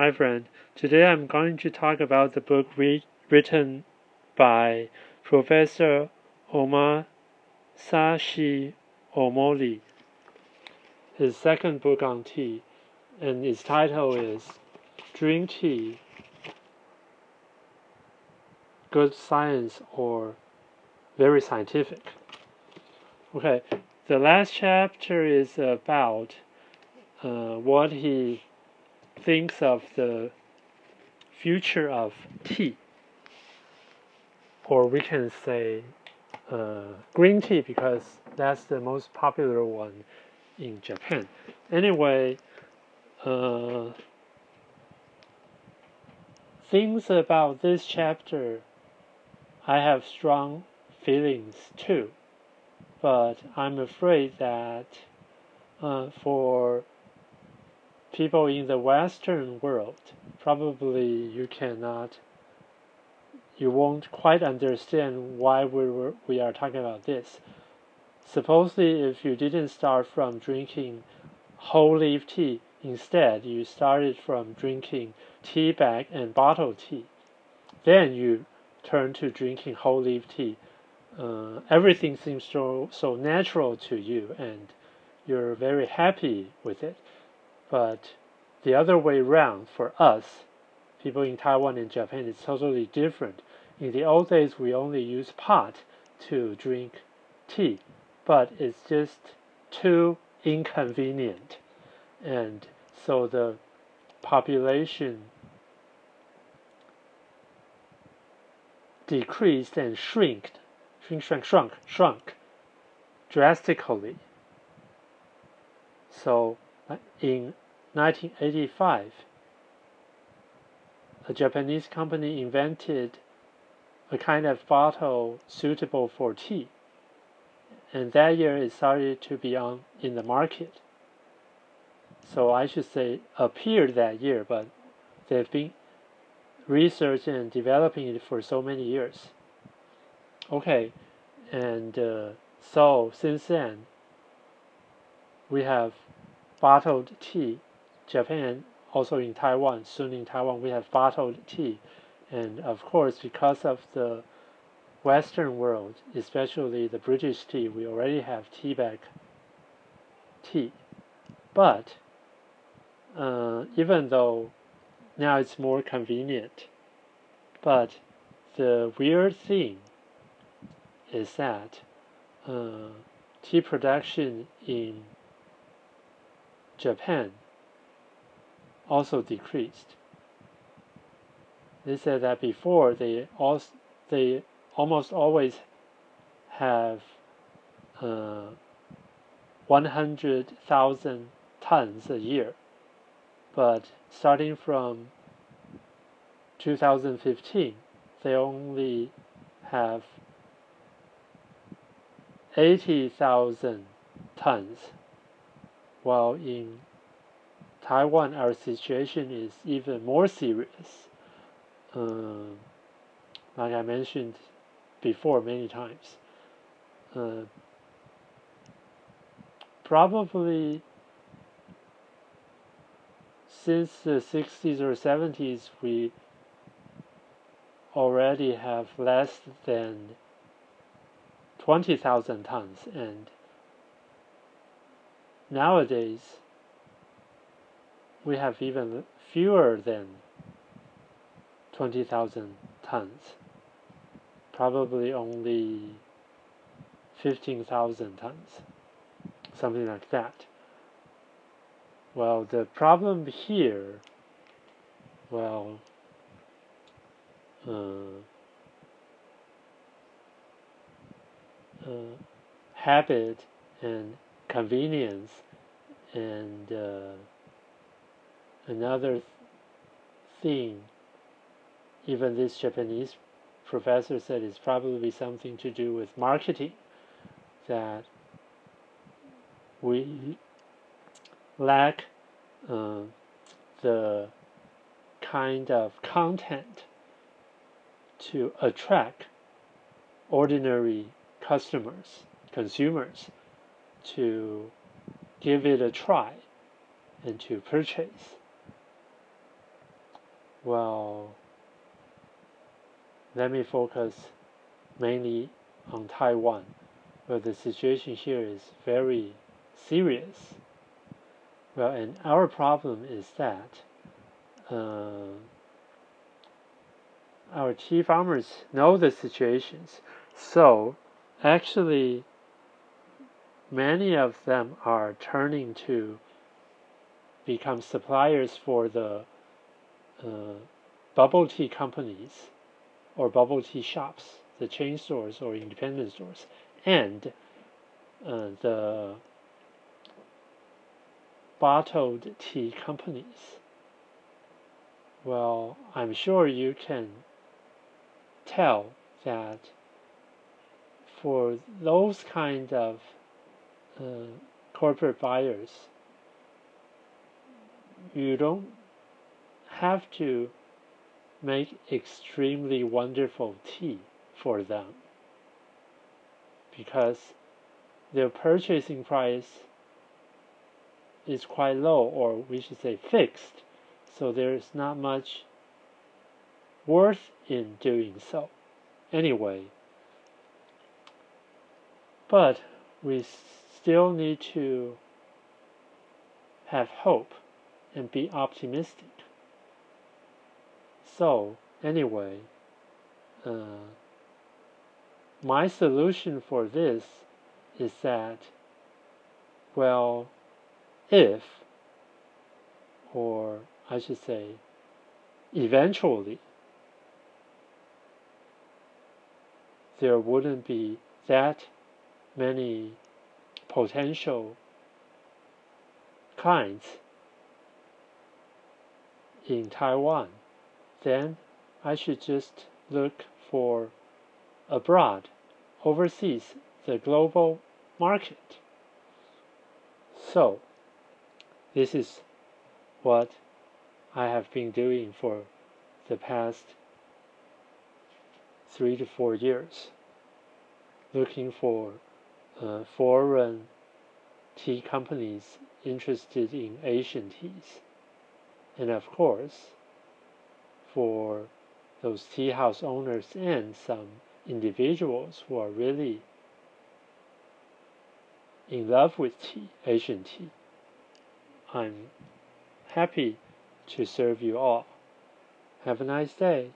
Hi, friend. Today I'm going to talk about the book re- written by Professor Omar Sashi Omoli. His second book on tea, and its title is Drink Tea Good Science or Very Scientific. Okay, the last chapter is about uh, what he thinks of the future of tea, or we can say uh, green tea because that's the most popular one in Japan. Anyway, uh, things about this chapter, I have strong feelings too, but I'm afraid that uh, for people in the Western world, probably you cannot, you won't quite understand why we were, we are talking about this. Supposedly, if you didn't start from drinking whole leaf tea, instead you started from drinking tea bag and bottle tea, then you turn to drinking whole leaf tea. Uh, everything seems so so natural to you, and you're very happy with it. But the other way around for us, people in Taiwan and Japan, is totally different. In the old days, we only use pot to drink tea, but it's just too inconvenient. And so the population decreased and shrinked, shrink, shrunk, shrunk, shrunk drastically. So in 1985, a Japanese company invented a kind of bottle suitable for tea, and that year it started to be on in the market. So I should say appeared that year, but they've been researching and developing it for so many years. Okay, and uh, so since then we have bottled tea. Japan, also in Taiwan, soon in Taiwan, we have bottled tea. And of course, because of the Western world, especially the British tea, we already have tea bag tea. But uh, even though now it's more convenient, but the weird thing is that uh, tea production in Japan also decreased. They said that before they also they almost always have uh, 100,000 tons a year, but starting from 2015, they only have 80,000 tons while in Taiwan, our situation is even more serious. Uh, like I mentioned before many times. Uh, probably since the 60s or 70s, we already have less than 20,000 tons, and Nowadays, we have even fewer than 20,000 tons, probably only 15,000 tons, something like that. Well, the problem here, well, uh, uh, habit and convenience and uh, another thing even this Japanese professor said is probably something to do with marketing that we lack uh, the kind of content to attract ordinary customers, consumers to give it a try and to purchase. well, let me focus mainly on Taiwan, where the situation here is very serious. Well, and our problem is that uh, our tea farmers know the situations, so actually many of them are turning to become suppliers for the uh, bubble tea companies or bubble tea shops, the chain stores or independent stores, and uh, the bottled tea companies. Well, I'm sure you can tell that for those kind of corporate buyers, you don't have to make extremely wonderful tea for them because their purchasing price is quite low, or we should say fixed, so there's not much worth in doing so. Anyway, but we still need to have hope and be optimistic. So, anyway, uh, my solution for this is that, well, if, or I should say, eventually, there wouldn't be that many potential clients in Taiwan, then I should just look for abroad, overseas, the global market. So, this is what I have been doing for the past three to four years, looking for foreign tea companies interested in Asian teas. And of course, for those tea house owners and some individuals who are really in love with tea, Asian tea, I'm happy to serve you all. Have a nice day.